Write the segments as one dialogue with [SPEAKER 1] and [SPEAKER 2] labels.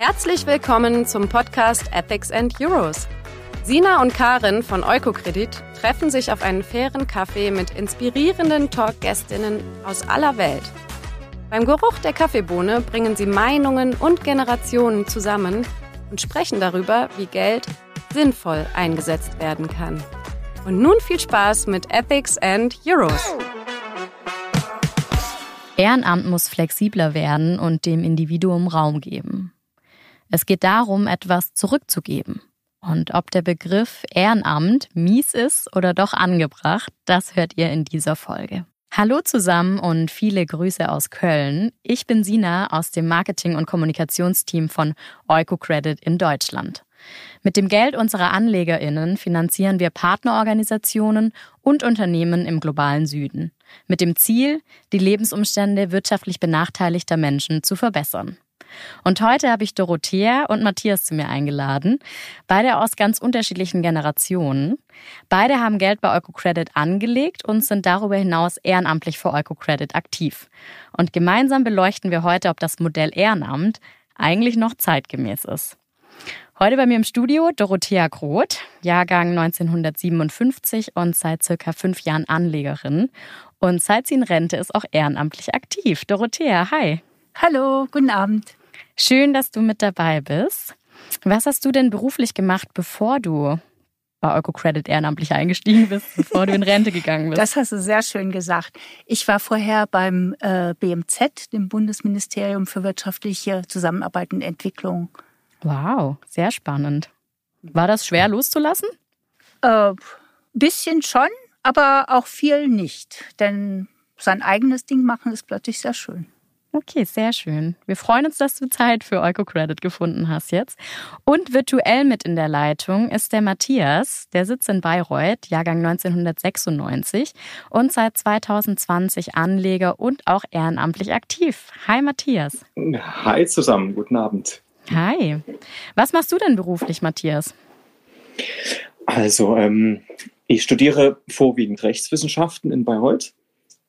[SPEAKER 1] Herzlich willkommen zum Podcast Ethics and Euros. Sina und Karin von Eukokredit treffen sich auf einen fairen Kaffee mit inspirierenden Talkgästinnen aus aller Welt. Beim Geruch der Kaffeebohne bringen sie Meinungen und Generationen zusammen und sprechen darüber, wie Geld sinnvoll eingesetzt werden kann. Und nun viel Spaß mit Ethics and Euros.
[SPEAKER 2] Ehrenamt muss flexibler werden und dem Individuum Raum geben. Es geht darum, etwas zurückzugeben. Und ob der Begriff Ehrenamt mies ist oder doch angebracht, das hört ihr in dieser Folge. Hallo zusammen und viele Grüße aus Köln. Ich bin Sina aus dem Marketing- und Kommunikationsteam von EucoCredit in Deutschland. Mit dem Geld unserer AnlegerInnen finanzieren wir Partnerorganisationen und Unternehmen im globalen Süden. Mit dem Ziel, die Lebensumstände wirtschaftlich benachteiligter Menschen zu verbessern. Und heute habe ich Dorothea und Matthias zu mir eingeladen, beide aus ganz unterschiedlichen Generationen. Beide haben Geld bei EucoCredit angelegt und sind darüber hinaus ehrenamtlich für EucoCredit aktiv. Und gemeinsam beleuchten wir heute, ob das Modell Ehrenamt eigentlich noch zeitgemäß ist. Heute bei mir im Studio Dorothea Groth, Jahrgang 1957 und seit circa fünf Jahren Anlegerin. Und seit sie in Rente ist auch ehrenamtlich aktiv. Dorothea, hi.
[SPEAKER 3] Hallo, guten Abend.
[SPEAKER 2] Schön, dass du mit dabei bist. Was hast du denn beruflich gemacht, bevor du bei EucoCredit ehrenamtlich eingestiegen bist, bevor du in Rente gegangen bist?
[SPEAKER 3] Das hast du sehr schön gesagt. Ich war vorher beim äh, BMZ, dem Bundesministerium für wirtschaftliche Zusammenarbeit und Entwicklung.
[SPEAKER 2] Wow, sehr spannend. War das schwer loszulassen?
[SPEAKER 3] Äh, bisschen schon, aber auch viel nicht. Denn sein eigenes Ding machen ist plötzlich sehr schön.
[SPEAKER 2] Okay, sehr schön. Wir freuen uns, dass du Zeit für EucoCredit gefunden hast jetzt. Und virtuell mit in der Leitung ist der Matthias. Der sitzt in Bayreuth, Jahrgang 1996 und seit 2020 Anleger und auch ehrenamtlich aktiv. Hi Matthias.
[SPEAKER 4] Hi zusammen, guten Abend.
[SPEAKER 2] Hi. Was machst du denn beruflich, Matthias?
[SPEAKER 4] Also, ähm, ich studiere vorwiegend Rechtswissenschaften in Bayreuth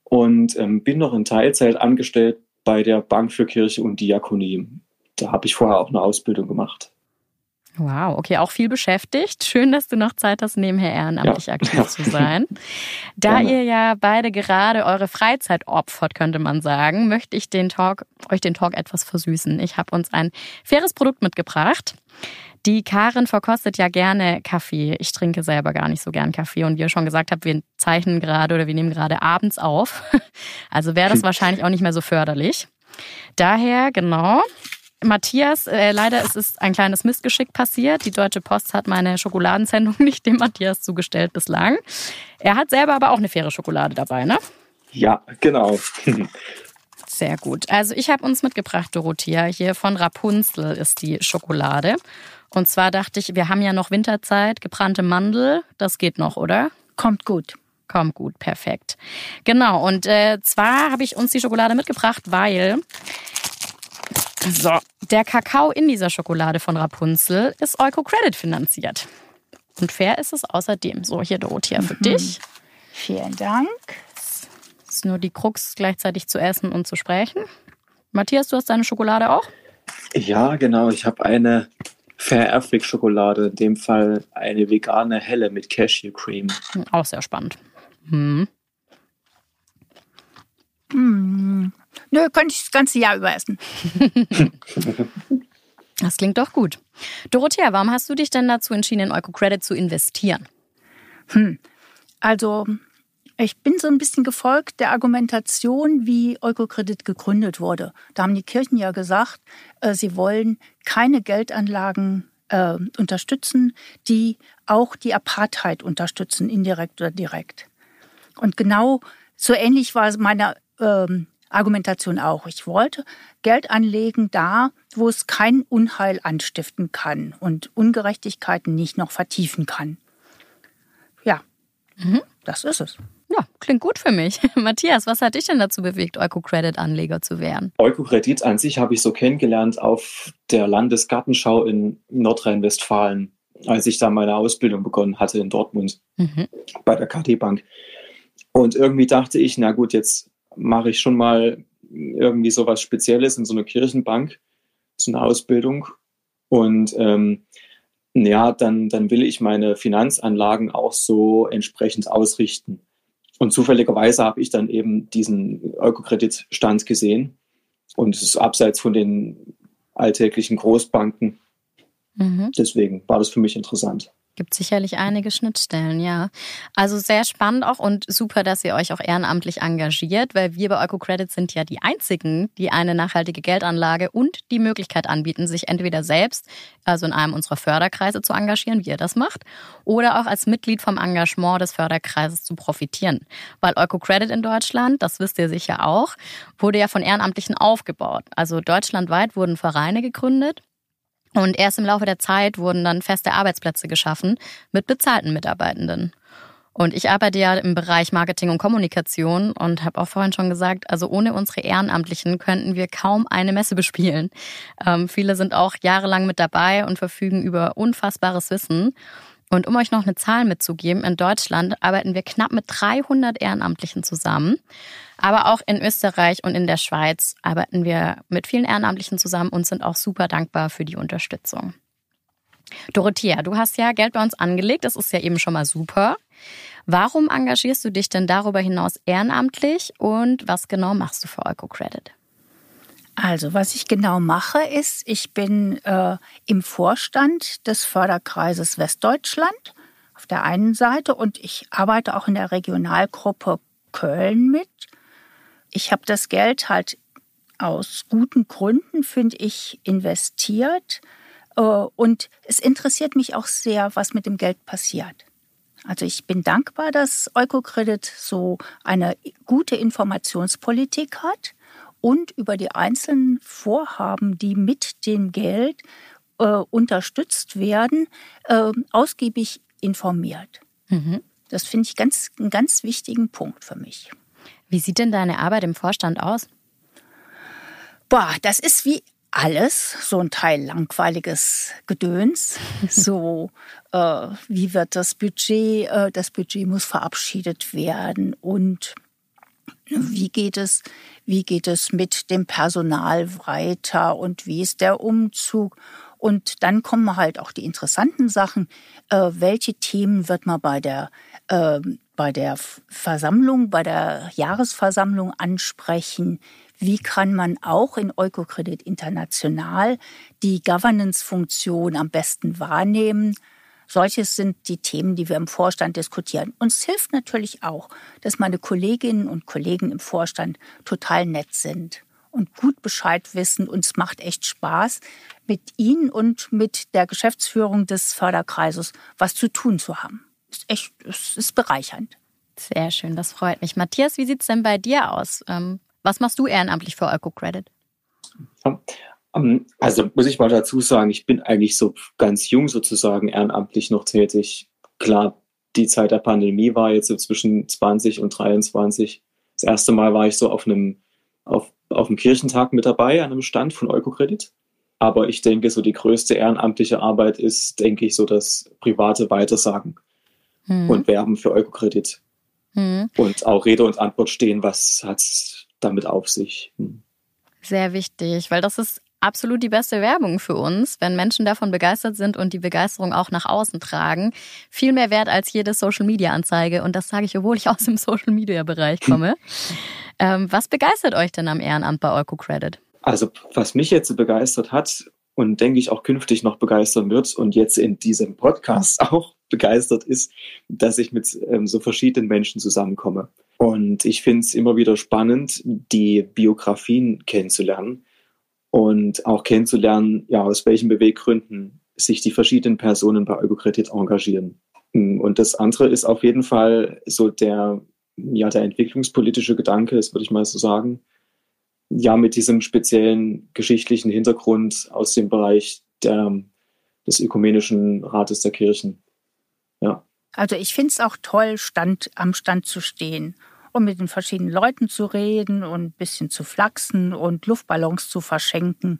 [SPEAKER 4] und ähm, bin noch in Teilzeit angestellt bei der Bank für Kirche und Diakonie. Da habe ich vorher auch eine Ausbildung gemacht.
[SPEAKER 2] Wow, okay, auch viel beschäftigt. Schön, dass du noch Zeit hast, nebenher ehrenamtlich ja. aktiv zu sein. Da ihr ja beide gerade eure Freizeit opfert, könnte man sagen, möchte ich den Talk, euch den Talk etwas versüßen. Ich habe uns ein faires Produkt mitgebracht. Die Karin verkostet ja gerne Kaffee. Ich trinke selber gar nicht so gern Kaffee. Und wie ihr schon gesagt habt, wir zeichnen gerade oder wir nehmen gerade abends auf. Also wäre das wahrscheinlich auch nicht mehr so förderlich. Daher, genau. Matthias, äh, leider ist es ein kleines Missgeschick passiert. Die Deutsche Post hat meine Schokoladensendung nicht dem Matthias zugestellt bislang. Er hat selber aber auch eine faire Schokolade dabei, ne?
[SPEAKER 4] Ja, genau.
[SPEAKER 2] Sehr gut. Also ich habe uns mitgebracht, Dorothea, hier von Rapunzel ist die Schokolade. Und zwar dachte ich, wir haben ja noch Winterzeit, gebrannte Mandel, das geht noch, oder?
[SPEAKER 3] Kommt gut.
[SPEAKER 2] Kommt gut, perfekt. Genau, und äh, zwar habe ich uns die Schokolade mitgebracht, weil so, der Kakao in dieser Schokolade von Rapunzel ist Eukocredit finanziert. Und fair ist es außerdem. So, hier Dorothea für mhm. dich.
[SPEAKER 3] Vielen Dank.
[SPEAKER 2] Das ist nur die Krux, gleichzeitig zu essen und zu sprechen. Matthias, du hast deine Schokolade auch?
[SPEAKER 4] Ja, genau. Ich habe eine Fair Afric Schokolade, in dem Fall eine vegane helle mit Cashew Cream.
[SPEAKER 2] Auch sehr spannend. Hm.
[SPEAKER 3] Hm. Nö, könnte ich das ganze Jahr über essen.
[SPEAKER 2] das klingt doch gut. Dorothea, warum hast du dich denn dazu entschieden, in EucoCredit zu investieren?
[SPEAKER 3] Hm. Also, ich bin so ein bisschen gefolgt der Argumentation, wie EucoCredit gegründet wurde. Da haben die Kirchen ja gesagt, äh, sie wollen keine Geldanlagen äh, unterstützen, die auch die Apartheid unterstützen, indirekt oder direkt. Und genau so ähnlich war meine ähm, Argumentation auch. Ich wollte Geld anlegen da, wo es kein Unheil anstiften kann und Ungerechtigkeiten nicht noch vertiefen kann. Ja, mhm. das ist es.
[SPEAKER 2] Ja, klingt gut für mich. Matthias, was hat dich denn dazu bewegt, Eukocredit-Anleger zu werden?
[SPEAKER 4] Eukocredit an sich habe ich so kennengelernt auf der Landesgartenschau in Nordrhein-Westfalen, als ich da meine Ausbildung begonnen hatte in Dortmund mhm. bei der KT Bank. Und irgendwie dachte ich, na gut, jetzt mache ich schon mal irgendwie so was Spezielles in so einer Kirchenbank, so eine Ausbildung. Und ähm, ja, dann, dann will ich meine Finanzanlagen auch so entsprechend ausrichten. Und zufälligerweise habe ich dann eben diesen Ökokreditstand gesehen. Und es ist abseits von den alltäglichen Großbanken. Mhm. Deswegen war das für mich interessant.
[SPEAKER 2] Gibt sicherlich einige Schnittstellen, ja. Also sehr spannend auch und super, dass ihr euch auch ehrenamtlich engagiert, weil wir bei EucoCredit sind ja die einzigen, die eine nachhaltige Geldanlage und die Möglichkeit anbieten, sich entweder selbst, also in einem unserer Förderkreise zu engagieren, wie ihr das macht, oder auch als Mitglied vom Engagement des Förderkreises zu profitieren. Weil EucoCredit in Deutschland, das wisst ihr sicher auch, wurde ja von Ehrenamtlichen aufgebaut. Also deutschlandweit wurden Vereine gegründet und erst im Laufe der Zeit wurden dann feste Arbeitsplätze geschaffen mit bezahlten Mitarbeitenden. Und ich arbeite ja im Bereich Marketing und Kommunikation und habe auch vorhin schon gesagt, also ohne unsere Ehrenamtlichen könnten wir kaum eine Messe bespielen. Ähm, viele sind auch jahrelang mit dabei und verfügen über unfassbares Wissen. Und um euch noch eine Zahl mitzugeben, in Deutschland arbeiten wir knapp mit 300 Ehrenamtlichen zusammen. Aber auch in Österreich und in der Schweiz arbeiten wir mit vielen Ehrenamtlichen zusammen und sind auch super dankbar für die Unterstützung. Dorothea, du hast ja Geld bei uns angelegt, das ist ja eben schon mal super. Warum engagierst du dich denn darüber hinaus ehrenamtlich und was genau machst du für EucoCredit?
[SPEAKER 3] Also, was ich genau mache, ist, ich bin äh, im Vorstand des Förderkreises Westdeutschland auf der einen Seite und ich arbeite auch in der Regionalgruppe Köln mit. Ich habe das Geld halt aus guten Gründen, finde ich, investiert. Äh, und es interessiert mich auch sehr, was mit dem Geld passiert. Also ich bin dankbar, dass Eukocredit so eine gute Informationspolitik hat und über die einzelnen Vorhaben, die mit dem Geld äh, unterstützt werden, äh, ausgiebig informiert. Mhm. Das finde ich ganz, einen ganz wichtigen Punkt für mich.
[SPEAKER 2] Wie sieht denn deine Arbeit im Vorstand aus?
[SPEAKER 3] Boah, das ist wie alles, so ein Teil langweiliges Gedöns. so, äh, wie wird das Budget, äh, das Budget muss verabschiedet werden und wie geht es, wie geht es mit dem Personal weiter und wie ist der Umzug? Und dann kommen halt auch die interessanten Sachen. Äh, welche Themen wird man bei der, äh, bei der Versammlung, bei der Jahresversammlung ansprechen? Wie kann man auch in Eukokredit International die Governance-Funktion am besten wahrnehmen? Solches sind die Themen, die wir im Vorstand diskutieren. Uns hilft natürlich auch, dass meine Kolleginnen und Kollegen im Vorstand total nett sind und gut Bescheid wissen. Uns macht echt Spaß, mit Ihnen und mit der Geschäftsführung des Förderkreises was zu tun zu haben. Ist echt, es ist bereichernd.
[SPEAKER 2] Sehr schön, das freut mich. Matthias, wie sieht es denn bei dir aus? Ähm, was machst du ehrenamtlich für EucoCredit?
[SPEAKER 4] Ähm, also muss ich mal dazu sagen, ich bin eigentlich so ganz jung sozusagen ehrenamtlich noch tätig. Klar, die Zeit der Pandemie war jetzt so zwischen 20 und 23. Das erste Mal war ich so auf einem, auf, auf einem Kirchentag mit dabei, an einem Stand von Eukokredit. Aber ich denke, so die größte ehrenamtliche Arbeit ist, denke ich, so das private Weitersagen hm. und Werben für Eukokredit. Hm. Und auch Rede und Antwort stehen, was hat es damit auf sich. Hm.
[SPEAKER 2] Sehr wichtig, weil das ist absolut die beste Werbung für uns, wenn Menschen davon begeistert sind und die Begeisterung auch nach außen tragen. Viel mehr wert als jede Social-Media-Anzeige. Und das sage ich, obwohl ich aus dem Social-Media-Bereich komme. ähm, was begeistert euch denn am Ehrenamt bei EucoCredit?
[SPEAKER 4] Also was mich jetzt begeistert hat und denke ich auch künftig noch begeistern wird und jetzt in diesem Podcast auch begeistert ist, dass ich mit ähm, so verschiedenen Menschen zusammenkomme. Und ich finde es immer wieder spannend, die Biografien kennenzulernen und auch kennenzulernen, ja, aus welchen Beweggründen sich die verschiedenen Personen bei Eukokredit engagieren. Und das andere ist auf jeden Fall so der, ja, der entwicklungspolitische Gedanke, das würde ich mal so sagen. Ja, mit diesem speziellen geschichtlichen Hintergrund aus dem Bereich der, des Ökumenischen Rates der Kirchen. Ja.
[SPEAKER 3] Also ich finde es auch toll, Stand, am Stand zu stehen und mit den verschiedenen Leuten zu reden und ein bisschen zu flachsen und Luftballons zu verschenken.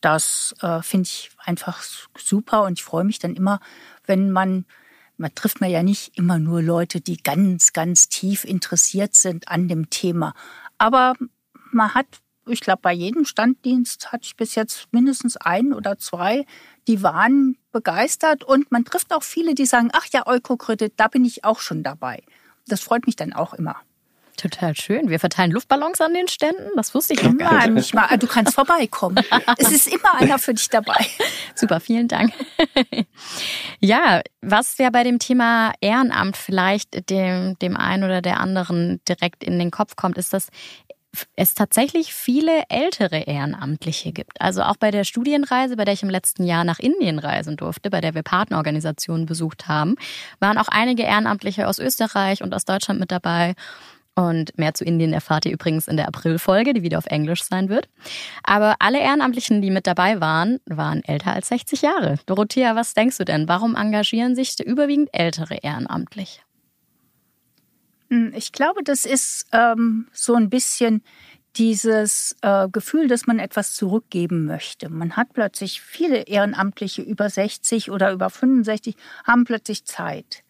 [SPEAKER 3] Das äh, finde ich einfach super und ich freue mich dann immer, wenn man, man trifft man ja nicht immer nur Leute, die ganz, ganz tief interessiert sind an dem Thema. Aber man hat, ich glaube, bei jedem Standdienst hatte ich bis jetzt mindestens ein oder zwei, die waren begeistert und man trifft auch viele, die sagen, ach ja, Eukokredit, da bin ich auch schon dabei. Das freut mich dann auch immer.
[SPEAKER 2] Total schön. Wir verteilen Luftballons an den Ständen. Das wusste ich noch gar nicht.
[SPEAKER 3] Mal, du kannst vorbeikommen. es ist immer einer für dich dabei.
[SPEAKER 2] Super, vielen Dank. ja, was ja bei dem Thema Ehrenamt vielleicht dem, dem einen oder der anderen direkt in den Kopf kommt, ist, dass es tatsächlich viele ältere Ehrenamtliche gibt. Also auch bei der Studienreise, bei der ich im letzten Jahr nach Indien reisen durfte, bei der wir Partnerorganisationen besucht haben, waren auch einige Ehrenamtliche aus Österreich und aus Deutschland mit dabei. Und mehr zu Indien erfahrt ihr übrigens in der Aprilfolge, die wieder auf Englisch sein wird. Aber alle Ehrenamtlichen, die mit dabei waren, waren älter als 60 Jahre. Dorothea, was denkst du denn? Warum engagieren sich überwiegend ältere ehrenamtlich?
[SPEAKER 3] Hm, ich glaube, das ist ähm, so ein bisschen dieses äh, Gefühl, dass man etwas zurückgeben möchte. Man hat plötzlich viele Ehrenamtliche über 60 oder über 65 haben plötzlich Zeit.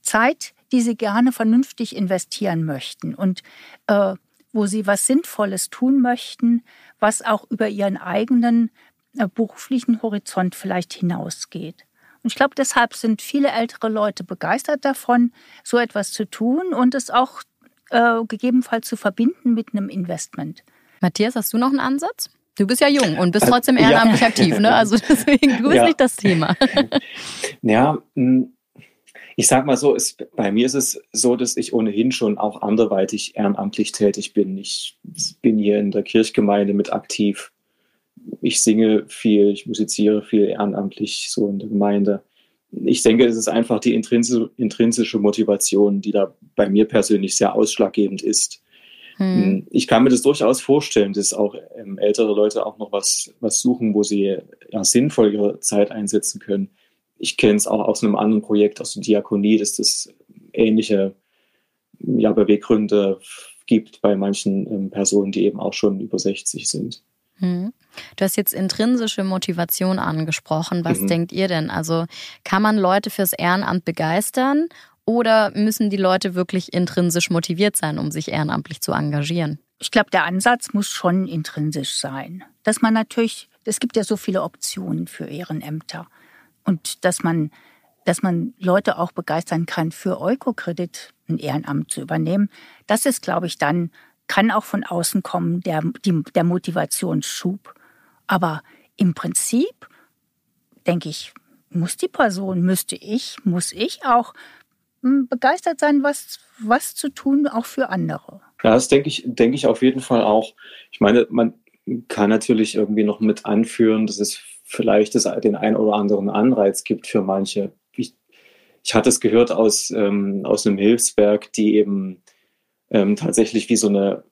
[SPEAKER 3] Zeit, die sie gerne vernünftig investieren möchten und äh, wo sie was Sinnvolles tun möchten, was auch über ihren eigenen äh, beruflichen Horizont vielleicht hinausgeht. Und ich glaube, deshalb sind viele ältere Leute begeistert davon, so etwas zu tun und es auch äh, gegebenenfalls zu verbinden mit einem Investment.
[SPEAKER 2] Matthias, hast du noch einen Ansatz? Du bist ja jung und bist trotzdem ehrenamtlich ja. aktiv, ne? Also deswegen, du bist ja. nicht das Thema.
[SPEAKER 4] Ja, ich sag mal so, es, bei mir ist es so, dass ich ohnehin schon auch anderweitig ehrenamtlich tätig bin. Ich bin hier in der Kirchgemeinde mit aktiv ich singe viel, ich musiziere viel ehrenamtlich so in der Gemeinde. Ich denke, es ist einfach die intrinsische Motivation, die da bei mir persönlich sehr ausschlaggebend ist. Hm. Ich kann mir das durchaus vorstellen, dass auch ähm, ältere Leute auch noch was, was suchen, wo sie ja, sinnvoll ihre Zeit einsetzen können. Ich kenne es auch aus einem anderen Projekt, aus der Diakonie, dass das ähnliche ja, Beweggründe gibt bei manchen ähm, Personen, die eben auch schon über 60 sind.
[SPEAKER 2] Hm. Du hast jetzt intrinsische Motivation angesprochen. Was mhm. denkt ihr denn? Also kann man Leute fürs Ehrenamt begeistern oder müssen die Leute wirklich intrinsisch motiviert sein, um sich ehrenamtlich zu engagieren?
[SPEAKER 3] Ich glaube, der Ansatz muss schon intrinsisch sein. Dass man natürlich, es gibt ja so viele Optionen für Ehrenämter und dass man, dass man Leute auch begeistern kann, für Eukokredit ein Ehrenamt zu übernehmen. Das ist, glaube ich, dann kann auch von außen kommen, der, die, der Motivationsschub. Aber im Prinzip, denke ich, muss die Person, müsste ich, muss ich auch hm, begeistert sein, was, was zu tun, auch für andere.
[SPEAKER 4] Ja, das denke ich, denke ich auf jeden Fall auch. Ich meine, man kann natürlich irgendwie noch mit anführen, dass es vielleicht das, den einen oder anderen Anreiz gibt für manche. Ich, ich hatte es gehört aus, ähm, aus einem Hilfswerk, die eben ähm, tatsächlich wie so eine,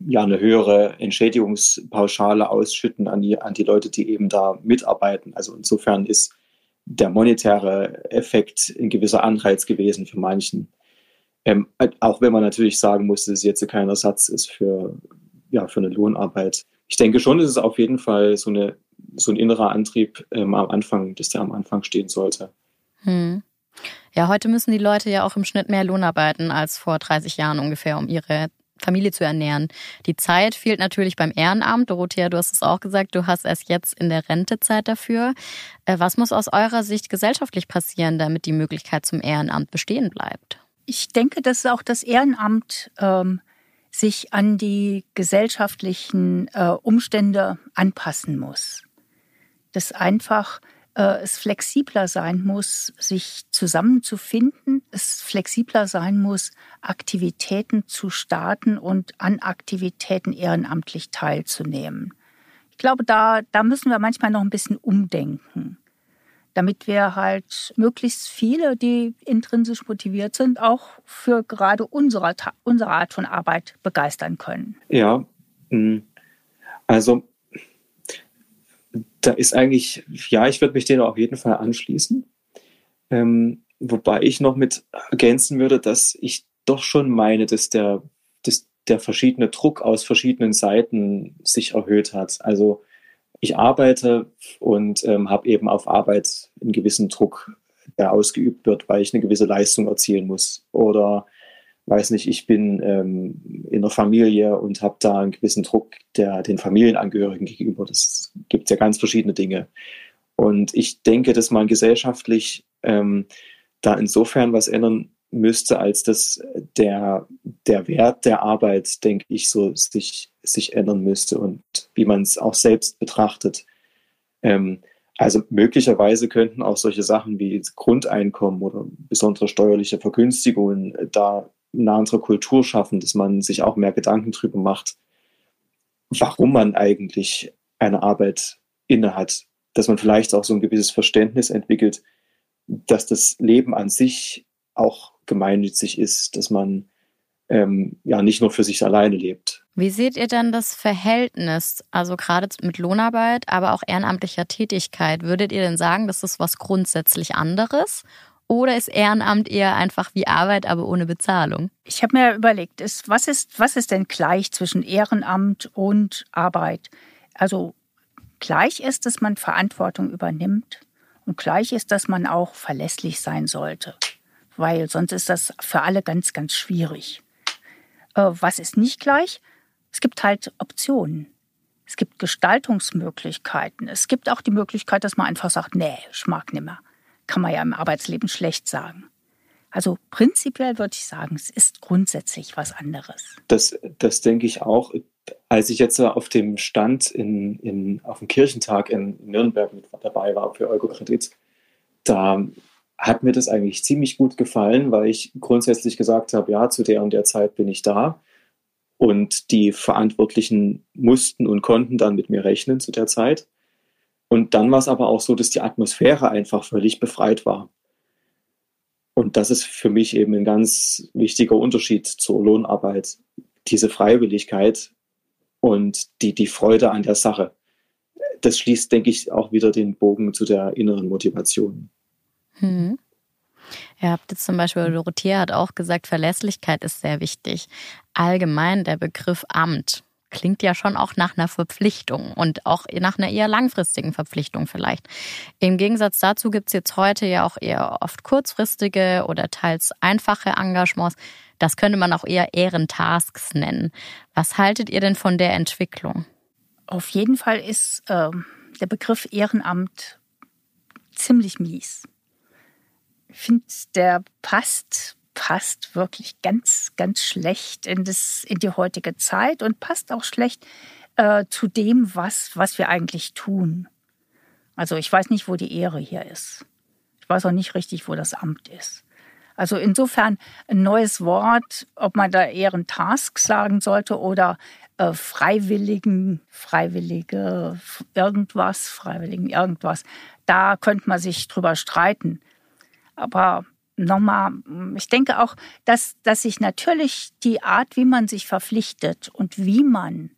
[SPEAKER 4] ja, eine höhere Entschädigungspauschale ausschütten an die, an die Leute, die eben da mitarbeiten. Also insofern ist der monetäre Effekt ein gewisser Anreiz gewesen für manchen. Ähm, auch wenn man natürlich sagen muss, dass es jetzt kein Ersatz ist für, ja, für eine Lohnarbeit. Ich denke schon, dass es auf jeden Fall so, eine, so ein innerer Antrieb ähm, am Anfang, dass der am Anfang stehen sollte.
[SPEAKER 2] Hm. Ja, heute müssen die Leute ja auch im Schnitt mehr Lohn arbeiten als vor 30 Jahren ungefähr, um ihre Familie zu ernähren. Die Zeit fehlt natürlich beim Ehrenamt. Dorothea, du hast es auch gesagt, du hast erst jetzt in der Rentezeit dafür. Äh, was muss aus eurer Sicht gesellschaftlich passieren, damit die Möglichkeit zum Ehrenamt bestehen bleibt?
[SPEAKER 3] Ich denke, dass auch das Ehrenamt ähm, sich an die gesellschaftlichen äh, Umstände anpassen muss. Das einfach äh, es flexibler sein muss, sich zusammenzufinden, es flexibler sein muss, Aktivitäten zu starten und an Aktivitäten ehrenamtlich teilzunehmen. Ich glaube, da, da müssen wir manchmal noch ein bisschen umdenken, damit wir halt möglichst viele, die intrinsisch motiviert sind, auch für gerade unsere, unsere Art von Arbeit begeistern können.
[SPEAKER 4] Ja, hm. also da ist eigentlich, ja, ich würde mich denen auf jeden Fall anschließen. Ähm, wobei ich noch mit ergänzen würde, dass ich doch schon meine, dass der, dass der verschiedene Druck aus verschiedenen Seiten sich erhöht hat. Also ich arbeite und ähm, habe eben auf Arbeit einen gewissen Druck, der ausgeübt wird, weil ich eine gewisse Leistung erzielen muss. Oder weiß nicht, ich bin ähm, in der Familie und habe da einen gewissen Druck der den Familienangehörigen gegenüber. Das gibt ja ganz verschiedene Dinge. Und ich denke, dass man gesellschaftlich ähm, da insofern was ändern müsste, als dass der, der Wert der Arbeit, denke ich, so sich, sich ändern müsste und wie man es auch selbst betrachtet. Ähm, also möglicherweise könnten auch solche Sachen wie Grundeinkommen oder besondere steuerliche Vergünstigungen da eine andere Kultur schaffen, dass man sich auch mehr Gedanken darüber macht, warum man eigentlich eine Arbeit innehat, dass man vielleicht auch so ein gewisses Verständnis entwickelt, dass das Leben an sich auch gemeinnützig ist, dass man ähm, ja nicht nur für sich alleine lebt.
[SPEAKER 2] Wie seht ihr denn das Verhältnis, also gerade mit Lohnarbeit, aber auch ehrenamtlicher Tätigkeit? Würdet ihr denn sagen, das ist was grundsätzlich anderes? Oder ist Ehrenamt eher einfach wie Arbeit, aber ohne Bezahlung?
[SPEAKER 3] Ich habe mir überlegt, ist, was, ist, was ist denn gleich zwischen Ehrenamt und Arbeit? Also gleich ist, dass man Verantwortung übernimmt und gleich ist, dass man auch verlässlich sein sollte, weil sonst ist das für alle ganz, ganz schwierig. Äh, was ist nicht gleich? Es gibt halt Optionen. Es gibt Gestaltungsmöglichkeiten. Es gibt auch die Möglichkeit, dass man einfach sagt, nee, ich mag nimmer kann man ja im Arbeitsleben schlecht sagen. Also prinzipiell würde ich sagen, es ist grundsätzlich was anderes.
[SPEAKER 4] Das, das denke ich auch. Als ich jetzt auf dem Stand in, in, auf dem Kirchentag in Nürnberg mit dabei war für Eukokredit, da hat mir das eigentlich ziemlich gut gefallen, weil ich grundsätzlich gesagt habe, ja, zu der und der Zeit bin ich da. Und die Verantwortlichen mussten und konnten dann mit mir rechnen zu der Zeit. Und dann war es aber auch so, dass die Atmosphäre einfach völlig befreit war. Und das ist für mich eben ein ganz wichtiger Unterschied zur Lohnarbeit. Diese Freiwilligkeit und die, die Freude an der Sache. Das schließt, denke ich, auch wieder den Bogen zu der inneren Motivation.
[SPEAKER 2] Hm. Ihr habt jetzt zum Beispiel, Dorothea hat auch gesagt, Verlässlichkeit ist sehr wichtig. Allgemein der Begriff Amt klingt ja schon auch nach einer Verpflichtung und auch nach einer eher langfristigen Verpflichtung vielleicht. Im Gegensatz dazu gibt es jetzt heute ja auch eher oft kurzfristige oder teils einfache Engagements. Das könnte man auch eher Ehrentasks nennen. Was haltet ihr denn von der Entwicklung?
[SPEAKER 3] Auf jeden Fall ist äh, der Begriff Ehrenamt ziemlich mies. Ich finde, der passt passt wirklich ganz, ganz schlecht in, das, in die heutige Zeit und passt auch schlecht äh, zu dem, was, was wir eigentlich tun. Also ich weiß nicht, wo die Ehre hier ist. Ich weiß auch nicht richtig, wo das Amt ist. Also insofern ein neues Wort, ob man da Ehrentask sagen sollte oder äh, Freiwilligen, Freiwillige, irgendwas, Freiwilligen, irgendwas. Da könnte man sich drüber streiten. Aber nochmal, ich denke auch, dass, dass sich natürlich die Art, wie man sich verpflichtet und wie man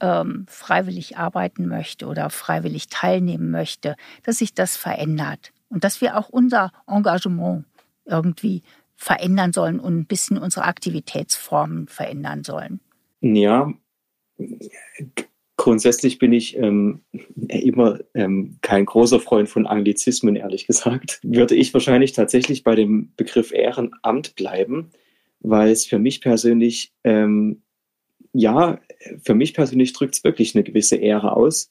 [SPEAKER 3] ähm, freiwillig arbeiten möchte oder freiwillig teilnehmen möchte, dass sich das verändert und dass wir auch unser Engagement irgendwie verändern sollen und ein bisschen unsere Aktivitätsformen verändern sollen.
[SPEAKER 4] Ja, Grundsätzlich bin ich ähm, immer ähm, kein großer Freund von Anglizismen, ehrlich gesagt. Würde ich wahrscheinlich tatsächlich bei dem Begriff Ehrenamt bleiben, weil es für mich persönlich, ähm, ja, für mich persönlich drückt es wirklich eine gewisse Ehre aus,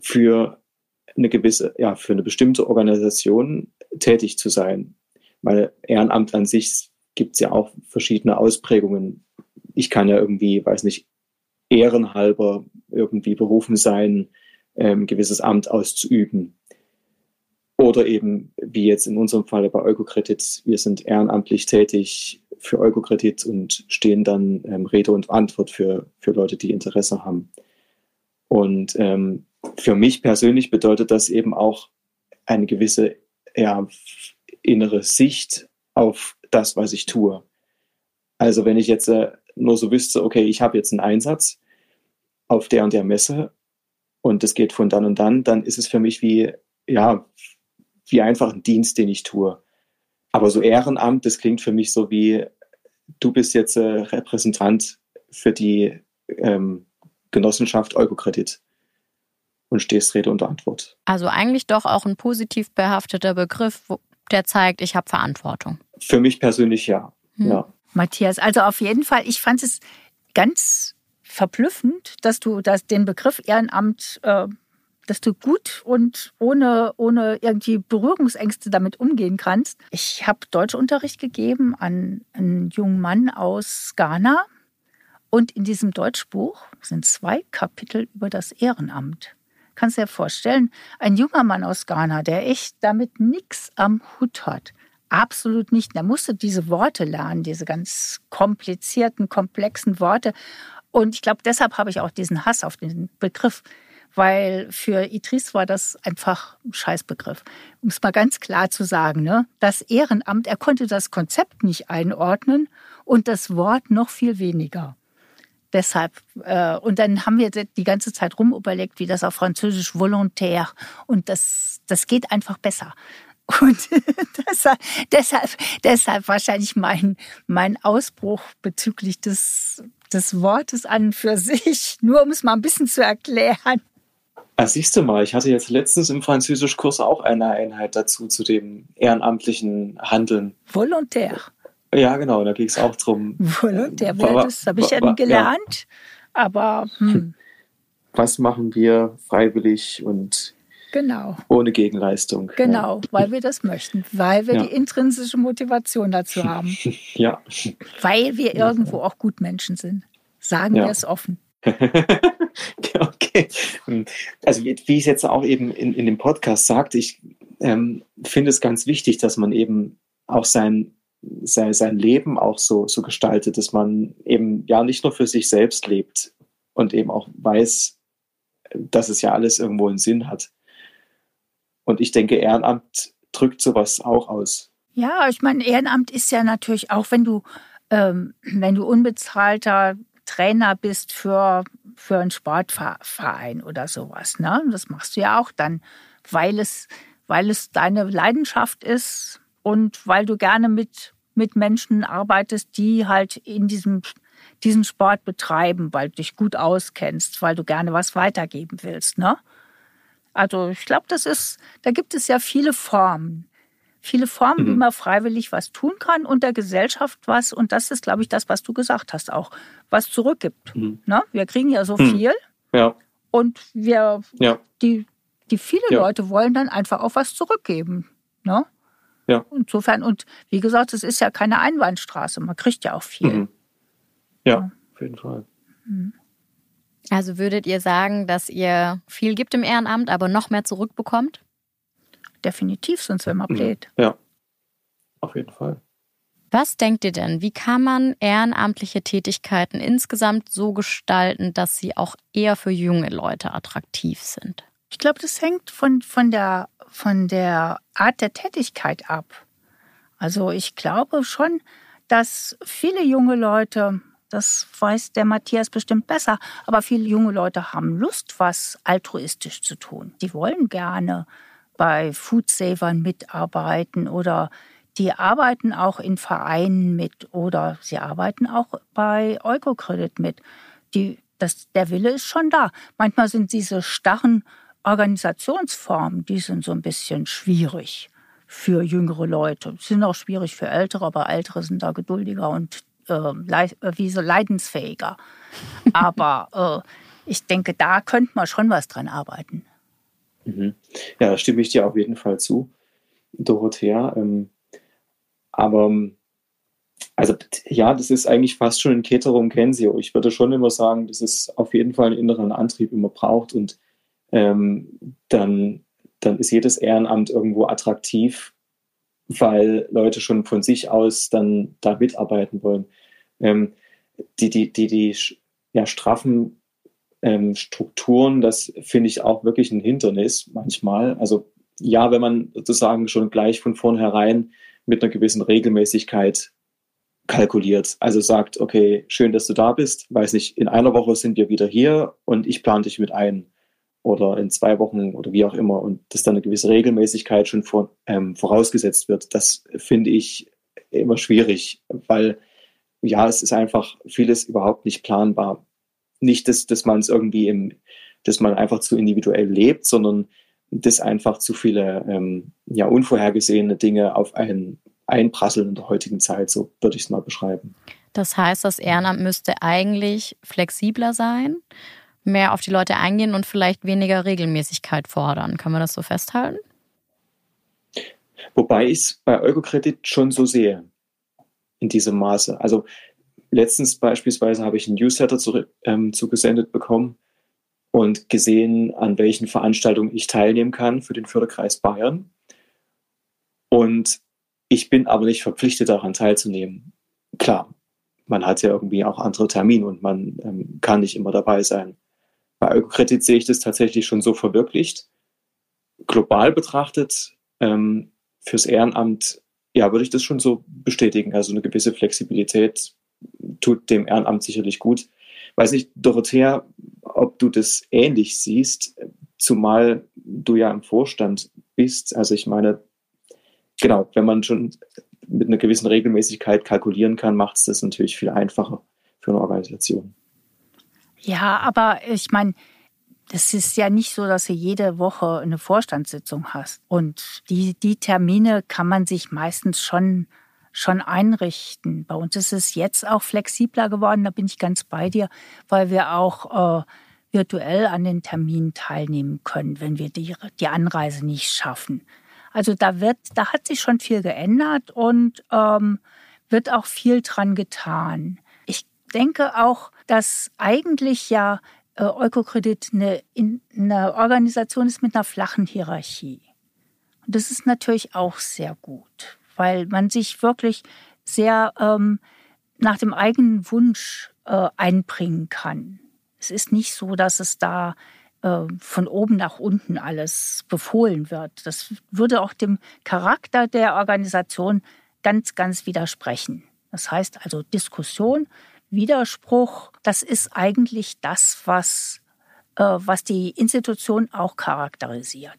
[SPEAKER 4] für eine gewisse, ja, für eine bestimmte Organisation tätig zu sein. Weil Ehrenamt an sich gibt es ja auch verschiedene Ausprägungen. Ich kann ja irgendwie, weiß nicht, ehrenhalber irgendwie berufen sein, ähm, gewisses Amt auszuüben. Oder eben, wie jetzt in unserem Fall bei Eukokredit, wir sind ehrenamtlich tätig für Eukokredit und stehen dann ähm, Rede und Antwort für, für Leute, die Interesse haben. Und ähm, für mich persönlich bedeutet das eben auch eine gewisse ja, innere Sicht auf das, was ich tue. Also wenn ich jetzt äh, nur so wüsste, okay, ich habe jetzt einen Einsatz auf der und der Messe und das geht von dann und dann, dann ist es für mich wie, ja, wie einfach ein Dienst, den ich tue. aber so Ehrenamt, das klingt für mich so wie, du bist jetzt äh, Repräsentant für die ähm, Genossenschaft Eukokredit und stehst Rede und Antwort.
[SPEAKER 2] Also eigentlich doch auch ein positiv behafteter Begriff, der zeigt, ich habe Verantwortung.
[SPEAKER 4] Für mich persönlich ja. Hm. ja.
[SPEAKER 3] Matthias, also auf jeden Fall, ich fand es ganz verblüffend, dass du das, den Begriff Ehrenamt, äh, dass du gut und ohne, ohne irgendwie Berührungsängste damit umgehen kannst. Ich habe Deutschunterricht gegeben an einen jungen Mann aus Ghana. Und in diesem Deutschbuch sind zwei Kapitel über das Ehrenamt. Kannst du dir vorstellen, ein junger Mann aus Ghana, der echt damit nichts am Hut hat. Absolut nicht. Er musste diese Worte lernen, diese ganz komplizierten, komplexen Worte. Und ich glaube, deshalb habe ich auch diesen Hass auf den Begriff, weil für Idris war das einfach ein Scheißbegriff. Um es mal ganz klar zu sagen, ne? das Ehrenamt, er konnte das Konzept nicht einordnen und das Wort noch viel weniger. Deshalb, äh, und dann haben wir die ganze Zeit rumüberlegt, wie das auf Französisch volontaire und das, das geht einfach besser. Und deshalb, deshalb, deshalb wahrscheinlich mein, mein Ausbruch bezüglich des, des Wortes an für sich, nur um es mal ein bisschen zu erklären.
[SPEAKER 4] Ah, siehst du mal, ich hatte jetzt letztens im Französischkurs auch eine Einheit dazu, zu dem ehrenamtlichen Handeln.
[SPEAKER 3] Volontaire.
[SPEAKER 4] Ja, genau, da ging es auch drum.
[SPEAKER 3] Volontär, das habe ich ja nie gelernt, ja. aber. Hm.
[SPEAKER 4] Was machen wir freiwillig und
[SPEAKER 3] Genau.
[SPEAKER 4] Ohne Gegenleistung.
[SPEAKER 3] Genau, ja. weil wir das möchten, weil wir ja. die intrinsische Motivation dazu haben.
[SPEAKER 4] ja.
[SPEAKER 3] Weil wir irgendwo auch Gutmenschen sind. Sagen wir es offen.
[SPEAKER 4] okay. Also wie, wie ich es jetzt auch eben in, in dem Podcast sagte, ich ähm, finde es ganz wichtig, dass man eben auch sein, sein, sein Leben auch so, so gestaltet, dass man eben ja nicht nur für sich selbst lebt und eben auch weiß, dass es ja alles irgendwo einen Sinn hat. Und ich denke, Ehrenamt drückt sowas auch aus.
[SPEAKER 3] Ja, ich meine, Ehrenamt ist ja natürlich auch, wenn du, ähm, wenn du unbezahlter Trainer bist für, für einen Sportverein oder sowas. Ne? Das machst du ja auch dann, weil es, weil es deine Leidenschaft ist und weil du gerne mit, mit Menschen arbeitest, die halt in diesem, diesen Sport betreiben, weil du dich gut auskennst, weil du gerne was weitergeben willst. Ne? Also ich glaube, das ist, da gibt es ja viele Formen. Viele Formen, mhm. wie man freiwillig was tun kann und der Gesellschaft was. Und das ist, glaube ich, das, was du gesagt hast, auch was zurückgibt. Mhm. Ne? Wir kriegen ja so mhm. viel.
[SPEAKER 4] Ja.
[SPEAKER 3] Und wir, ja. die, die viele ja. Leute wollen dann einfach auch was zurückgeben. Ne?
[SPEAKER 4] Ja.
[SPEAKER 3] Insofern, und wie gesagt, es ist ja keine Einbahnstraße. Man kriegt ja auch viel.
[SPEAKER 4] Mhm. Ja, ja, auf jeden Fall. Mhm.
[SPEAKER 2] Also würdet ihr sagen, dass ihr viel gibt im Ehrenamt, aber noch mehr zurückbekommt?
[SPEAKER 3] Definitiv, sonst wäre man blöd.
[SPEAKER 4] Ja, auf jeden Fall.
[SPEAKER 2] Was denkt ihr denn, wie kann man ehrenamtliche Tätigkeiten insgesamt so gestalten, dass sie auch eher für junge Leute attraktiv sind?
[SPEAKER 3] Ich glaube, das hängt von, von, der, von der Art der Tätigkeit ab. Also ich glaube schon, dass viele junge Leute das weiß der Matthias bestimmt besser. Aber viele junge Leute haben Lust, was altruistisch zu tun. Die wollen gerne bei Foodsavern mitarbeiten oder die arbeiten auch in Vereinen mit oder sie arbeiten auch bei Eukokredit mit. Die, das, der Wille ist schon da. Manchmal sind diese starren Organisationsformen, die sind so ein bisschen schwierig für jüngere Leute. Sie sind auch schwierig für Ältere, aber Ältere sind da geduldiger und äh, äh, wie so leidensfähiger. Aber äh, ich denke, da könnte man schon was dran arbeiten.
[SPEAKER 4] Mhm. Ja, da stimme ich dir auf jeden Fall zu, Dorothea. Ähm, aber also ja, das ist eigentlich fast schon ein Keterum Kensio. Ich würde schon immer sagen, dass es auf jeden Fall einen inneren Antrieb immer braucht und ähm, dann, dann ist jedes Ehrenamt irgendwo attraktiv, weil Leute schon von sich aus dann da mitarbeiten wollen. Ähm, die, die, die, die ja, straffen ähm, Strukturen, das finde ich auch wirklich ein Hindernis manchmal. Also ja, wenn man sozusagen schon gleich von vornherein mit einer gewissen Regelmäßigkeit kalkuliert. Also sagt, okay, schön, dass du da bist. Weiß nicht, in einer Woche sind wir wieder hier und ich plane dich mit ein. oder in zwei Wochen oder wie auch immer und dass dann eine gewisse Regelmäßigkeit schon vor, ähm, vorausgesetzt wird, das finde ich immer schwierig, weil ja, es ist einfach vieles überhaupt nicht planbar. Nicht, dass, dass man es irgendwie im, dass man einfach zu individuell lebt, sondern dass einfach zu viele ähm, ja, unvorhergesehene Dinge auf einen einprasseln in der heutigen Zeit, so würde ich es mal beschreiben.
[SPEAKER 2] Das heißt, das Ehrenamt müsste eigentlich flexibler sein, mehr auf die Leute eingehen und vielleicht weniger Regelmäßigkeit fordern. Kann man das so festhalten?
[SPEAKER 4] Wobei ich es bei Eurokredit schon so sehe, in diesem Maße. Also letztens beispielsweise habe ich einen Newsletter zu, ähm, zugesendet bekommen und gesehen, an welchen Veranstaltungen ich teilnehmen kann für den Förderkreis Bayern. Und ich bin aber nicht verpflichtet, daran teilzunehmen. Klar, man hat ja irgendwie auch andere Termine und man ähm, kann nicht immer dabei sein. Bei Ökokredit sehe ich das tatsächlich schon so verwirklicht. Global betrachtet, ähm, fürs Ehrenamt, ja, würde ich das schon so bestätigen. Also eine gewisse Flexibilität tut dem Ehrenamt sicherlich gut. Weiß nicht, Dorothea, ob du das ähnlich siehst, zumal du ja im Vorstand bist. Also ich meine, genau, wenn man schon mit einer gewissen Regelmäßigkeit kalkulieren kann, macht es das natürlich viel einfacher für eine Organisation.
[SPEAKER 3] Ja, aber ich meine, das ist ja nicht so, dass du jede Woche eine Vorstandssitzung hast. Und die, die Termine kann man sich meistens schon, schon einrichten. Bei uns ist es jetzt auch flexibler geworden, da bin ich ganz bei dir, weil wir auch äh, virtuell an den Terminen teilnehmen können, wenn wir die, die Anreise nicht schaffen. Also da wird, da hat sich schon viel geändert und ähm, wird auch viel dran getan. Ich denke auch, dass eigentlich ja äh, Eukokredit eine, eine Organisation ist mit einer flachen Hierarchie. Und das ist natürlich auch sehr gut, weil man sich wirklich sehr ähm, nach dem eigenen Wunsch äh, einbringen kann. Es ist nicht so, dass es da äh, von oben nach unten alles befohlen wird. Das würde auch dem Charakter der Organisation ganz, ganz widersprechen. Das heißt also Diskussion, Widerspruch, das ist eigentlich das, was, äh, was die Institution auch charakterisiert.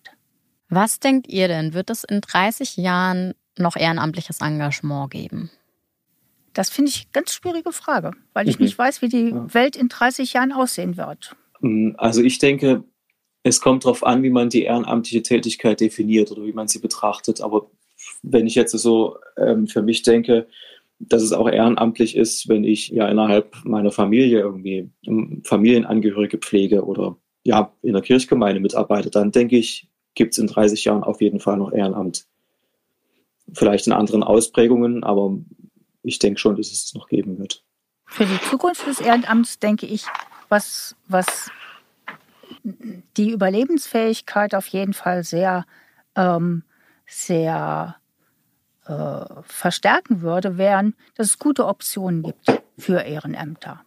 [SPEAKER 2] Was denkt ihr denn? Wird es in 30 Jahren noch ehrenamtliches Engagement geben?
[SPEAKER 3] Das finde ich eine ganz schwierige Frage, weil ich mhm. nicht weiß, wie die ja. Welt in 30 Jahren aussehen wird.
[SPEAKER 4] Mm, also ich denke, es kommt darauf an, wie man die ehrenamtliche Tätigkeit definiert oder wie man sie betrachtet. Aber wenn ich jetzt so ähm, für mich denke, dass es auch ehrenamtlich ist, wenn ich ja innerhalb meiner Familie irgendwie Familienangehörige pflege oder ja in der Kirchgemeinde mitarbeite, dann denke ich, gibt es in 30 Jahren auf jeden Fall noch Ehrenamt. Vielleicht in anderen Ausprägungen, aber ich denke schon, dass es es noch geben wird.
[SPEAKER 3] Für die Zukunft des Ehrenamts denke ich, was, was die Überlebensfähigkeit auf jeden Fall sehr, ähm, sehr äh, verstärken würde, wären, dass es gute Optionen gibt für Ehrenämter.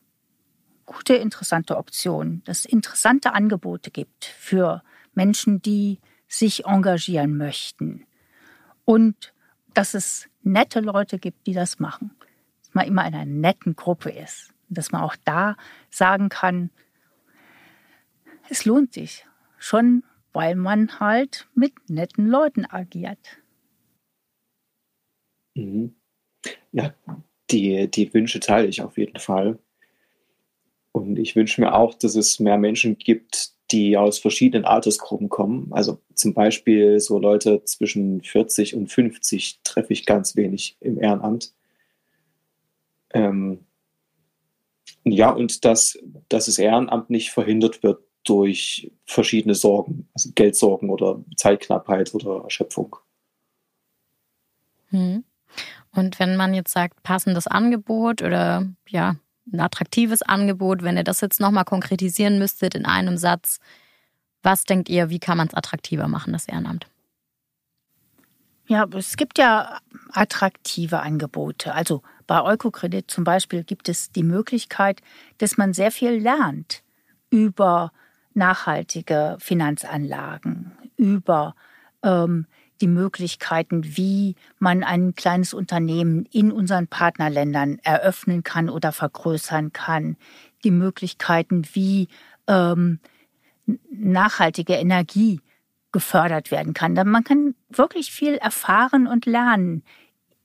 [SPEAKER 3] Gute, interessante Optionen, dass es interessante Angebote gibt für Menschen, die sich engagieren möchten. Und dass es nette Leute gibt, die das machen. Dass man immer in einer netten Gruppe ist dass man auch da sagen kann, es lohnt sich. Schon weil man halt mit netten Leuten agiert.
[SPEAKER 4] Mhm. Ja, die, die Wünsche teile ich auf jeden Fall. Und ich wünsche mir auch, dass es mehr Menschen gibt, die aus verschiedenen Altersgruppen kommen. Also zum Beispiel so Leute zwischen 40 und 50 treffe ich ganz wenig im Ehrenamt. Ähm, ja, und dass, dass das Ehrenamt nicht verhindert wird durch verschiedene Sorgen, also Geldsorgen oder Zeitknappheit oder Erschöpfung.
[SPEAKER 2] Hm. Und wenn man jetzt sagt, passendes Angebot oder ja, ein attraktives Angebot, wenn ihr das jetzt nochmal konkretisieren müsstet in einem Satz, was denkt ihr, wie kann man es attraktiver machen, das Ehrenamt?
[SPEAKER 3] Ja, es gibt ja attraktive Angebote. Also bei Eukokredit zum Beispiel gibt es die Möglichkeit, dass man sehr viel lernt über nachhaltige Finanzanlagen, über ähm, die Möglichkeiten, wie man ein kleines Unternehmen in unseren Partnerländern eröffnen kann oder vergrößern kann, die Möglichkeiten, wie ähm, nachhaltige Energie gefördert werden kann. Man kann wirklich viel erfahren und lernen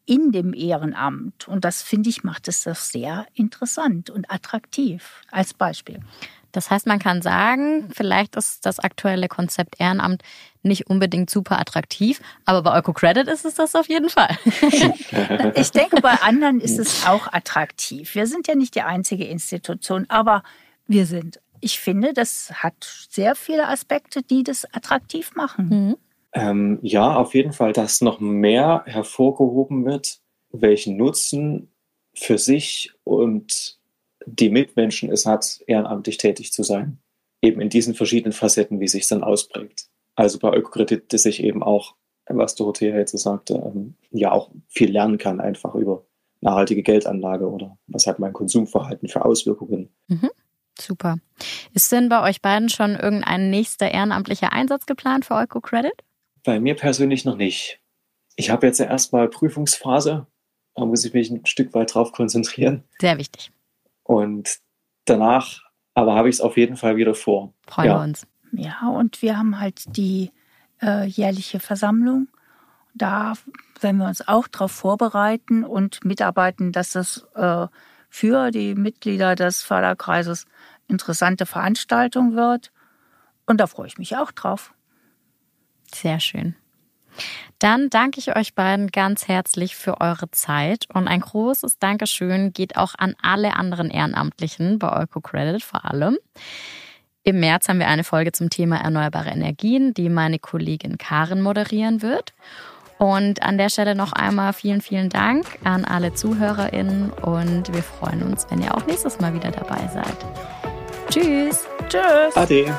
[SPEAKER 3] in dem Ehrenamt. Und das, finde ich, macht es das sehr interessant und attraktiv als Beispiel.
[SPEAKER 2] Das heißt, man kann sagen, vielleicht ist das aktuelle Konzept Ehrenamt nicht unbedingt super attraktiv, aber bei EucoCredit ist es das auf jeden Fall.
[SPEAKER 3] ich denke, bei anderen ist es auch attraktiv. Wir sind ja nicht die einzige Institution, aber wir sind. Ich finde, das hat sehr viele Aspekte, die das attraktiv machen.
[SPEAKER 4] Mhm. Ähm, ja, auf jeden Fall, dass noch mehr hervorgehoben wird, welchen Nutzen für sich und die Mitmenschen es hat, ehrenamtlich tätig zu sein. Eben in diesen verschiedenen Facetten, wie sich es dann ausprägt. Also bei Ökokredit, dass ich eben auch, was Dorothea jetzt so sagte, ähm, ja auch viel lernen kann, einfach über nachhaltige Geldanlage oder was hat mein Konsumverhalten für Auswirkungen.
[SPEAKER 2] Mhm. Super. Ist denn bei euch beiden schon irgendein nächster ehrenamtlicher Einsatz geplant für EucoCredit?
[SPEAKER 4] Bei mir persönlich noch nicht. Ich habe jetzt ja erstmal Prüfungsphase. Da muss ich mich ein Stück weit drauf konzentrieren.
[SPEAKER 2] Sehr wichtig.
[SPEAKER 4] Und danach aber habe ich es auf jeden Fall wieder vor.
[SPEAKER 2] Freuen ja. wir uns.
[SPEAKER 3] Ja, und wir haben halt die äh, jährliche Versammlung. Da werden wir uns auch darauf vorbereiten und mitarbeiten, dass es äh, für die Mitglieder des Förderkreises interessante Veranstaltung wird. Und da freue ich mich auch drauf.
[SPEAKER 2] Sehr schön. Dann danke ich euch beiden ganz herzlich für eure Zeit und ein großes Dankeschön geht auch an alle anderen Ehrenamtlichen bei EucoCredit vor allem. Im März haben wir eine Folge zum Thema erneuerbare Energien, die meine Kollegin Karin moderieren wird. Und an der Stelle noch einmal vielen, vielen Dank an alle ZuhörerInnen und wir freuen uns, wenn ihr auch nächstes Mal wieder dabei seid. Tschüss.
[SPEAKER 3] Tschüss.
[SPEAKER 4] Ade.